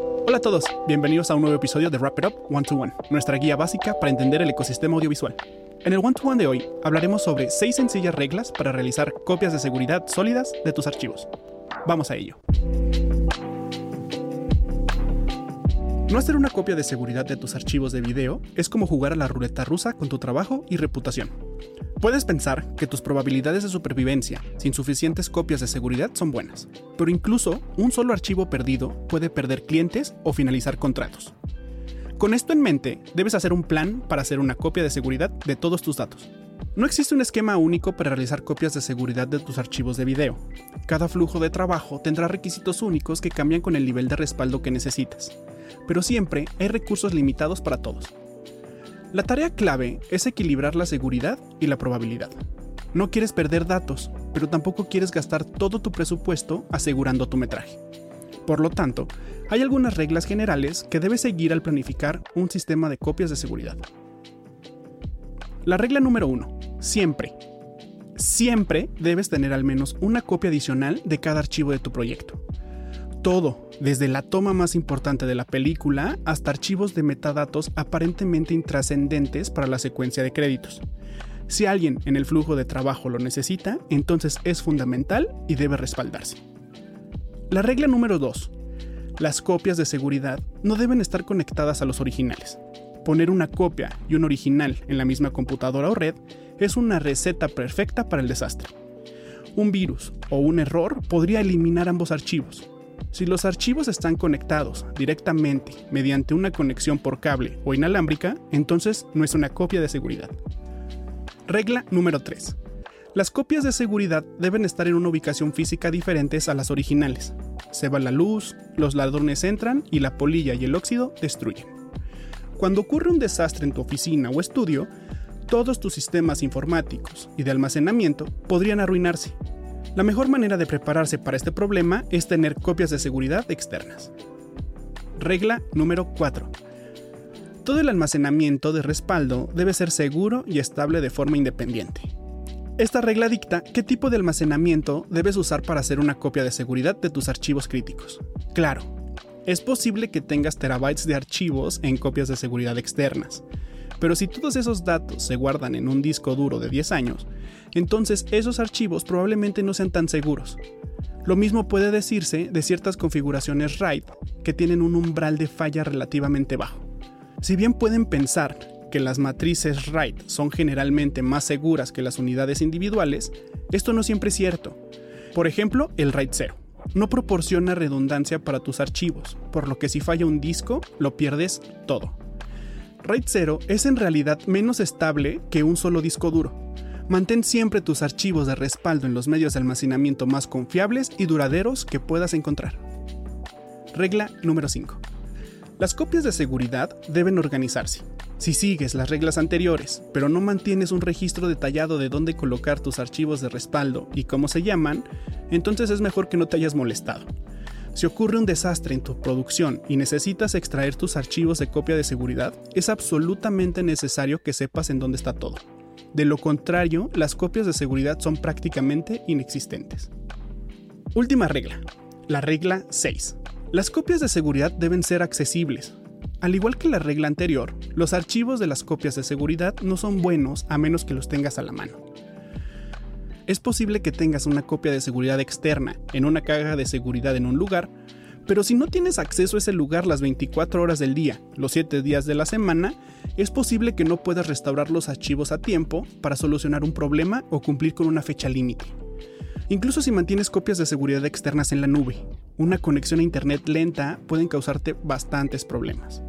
Hola a todos, bienvenidos a un nuevo episodio de Wrap It Up One to One, nuestra guía básica para entender el ecosistema audiovisual. En el One to One de hoy hablaremos sobre 6 sencillas reglas para realizar copias de seguridad sólidas de tus archivos. Vamos a ello. No hacer una copia de seguridad de tus archivos de video es como jugar a la ruleta rusa con tu trabajo y reputación. Puedes pensar que tus probabilidades de supervivencia sin suficientes copias de seguridad son buenas, pero incluso un solo archivo perdido puede perder clientes o finalizar contratos. Con esto en mente, debes hacer un plan para hacer una copia de seguridad de todos tus datos. No existe un esquema único para realizar copias de seguridad de tus archivos de video. Cada flujo de trabajo tendrá requisitos únicos que cambian con el nivel de respaldo que necesitas pero siempre hay recursos limitados para todos. La tarea clave es equilibrar la seguridad y la probabilidad. No quieres perder datos, pero tampoco quieres gastar todo tu presupuesto asegurando tu metraje. Por lo tanto, hay algunas reglas generales que debes seguir al planificar un sistema de copias de seguridad. La regla número 1. Siempre. Siempre debes tener al menos una copia adicional de cada archivo de tu proyecto todo, desde la toma más importante de la película hasta archivos de metadatos aparentemente intrascendentes para la secuencia de créditos. Si alguien en el flujo de trabajo lo necesita, entonces es fundamental y debe respaldarse. La regla número 2. Las copias de seguridad no deben estar conectadas a los originales. Poner una copia y un original en la misma computadora o red es una receta perfecta para el desastre. Un virus o un error podría eliminar ambos archivos, si los archivos están conectados directamente mediante una conexión por cable o inalámbrica, entonces no es una copia de seguridad. Regla número 3. Las copias de seguridad deben estar en una ubicación física diferentes a las originales. Se va la luz, los ladrones entran y la polilla y el óxido destruyen. Cuando ocurre un desastre en tu oficina o estudio, todos tus sistemas informáticos y de almacenamiento podrían arruinarse la mejor manera de prepararse para este problema es tener copias de seguridad externas. Regla número 4. Todo el almacenamiento de respaldo debe ser seguro y estable de forma independiente. Esta regla dicta qué tipo de almacenamiento debes usar para hacer una copia de seguridad de tus archivos críticos. Claro, es posible que tengas terabytes de archivos en copias de seguridad externas, pero si todos esos datos se guardan en un disco duro de 10 años, entonces esos archivos probablemente no sean tan seguros. Lo mismo puede decirse de ciertas configuraciones RAID que tienen un umbral de falla relativamente bajo. Si bien pueden pensar que las matrices RAID son generalmente más seguras que las unidades individuales, esto no siempre es cierto. Por ejemplo, el RAID 0 no proporciona redundancia para tus archivos, por lo que si falla un disco, lo pierdes todo. RAID 0 es en realidad menos estable que un solo disco duro. Mantén siempre tus archivos de respaldo en los medios de almacenamiento más confiables y duraderos que puedas encontrar. Regla número 5. Las copias de seguridad deben organizarse. Si sigues las reglas anteriores, pero no mantienes un registro detallado de dónde colocar tus archivos de respaldo y cómo se llaman, entonces es mejor que no te hayas molestado. Si ocurre un desastre en tu producción y necesitas extraer tus archivos de copia de seguridad, es absolutamente necesario que sepas en dónde está todo. De lo contrario, las copias de seguridad son prácticamente inexistentes. Última regla. La regla 6. Las copias de seguridad deben ser accesibles. Al igual que la regla anterior, los archivos de las copias de seguridad no son buenos a menos que los tengas a la mano. Es posible que tengas una copia de seguridad externa en una caja de seguridad en un lugar, pero si no tienes acceso a ese lugar las 24 horas del día, los 7 días de la semana, es posible que no puedas restaurar los archivos a tiempo para solucionar un problema o cumplir con una fecha límite. Incluso si mantienes copias de seguridad externas en la nube, una conexión a Internet lenta pueden causarte bastantes problemas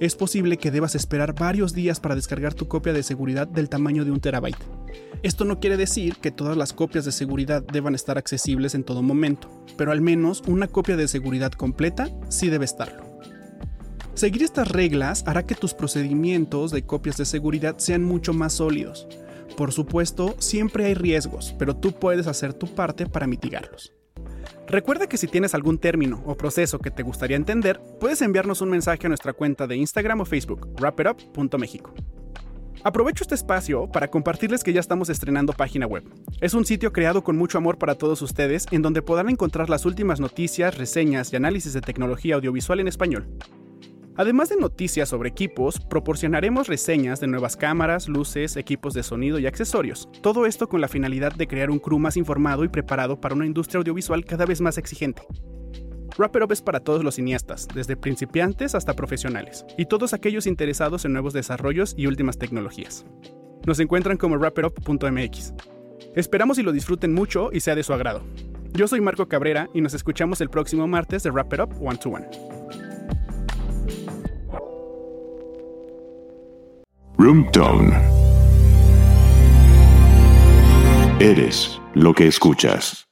es posible que debas esperar varios días para descargar tu copia de seguridad del tamaño de un terabyte. Esto no quiere decir que todas las copias de seguridad deban estar accesibles en todo momento, pero al menos una copia de seguridad completa sí debe estarlo. Seguir estas reglas hará que tus procedimientos de copias de seguridad sean mucho más sólidos. Por supuesto, siempre hay riesgos, pero tú puedes hacer tu parte para mitigarlos. Recuerda que si tienes algún término o proceso que te gustaría entender, puedes enviarnos un mensaje a nuestra cuenta de Instagram o Facebook, wrapitup.mexico. Aprovecho este espacio para compartirles que ya estamos estrenando página web. Es un sitio creado con mucho amor para todos ustedes en donde podrán encontrar las últimas noticias, reseñas y análisis de tecnología audiovisual en español. Además de noticias sobre equipos, proporcionaremos reseñas de nuevas cámaras, luces, equipos de sonido y accesorios. Todo esto con la finalidad de crear un crew más informado y preparado para una industria audiovisual cada vez más exigente. Wrap Up es para todos los cineastas, desde principiantes hasta profesionales, y todos aquellos interesados en nuevos desarrollos y últimas tecnologías. Nos encuentran como wrapperup.mx. Esperamos y lo disfruten mucho y sea de su agrado. Yo soy Marco Cabrera y nos escuchamos el próximo martes de Wrap It Up One to One. Room Tone. Eres lo que escuchas.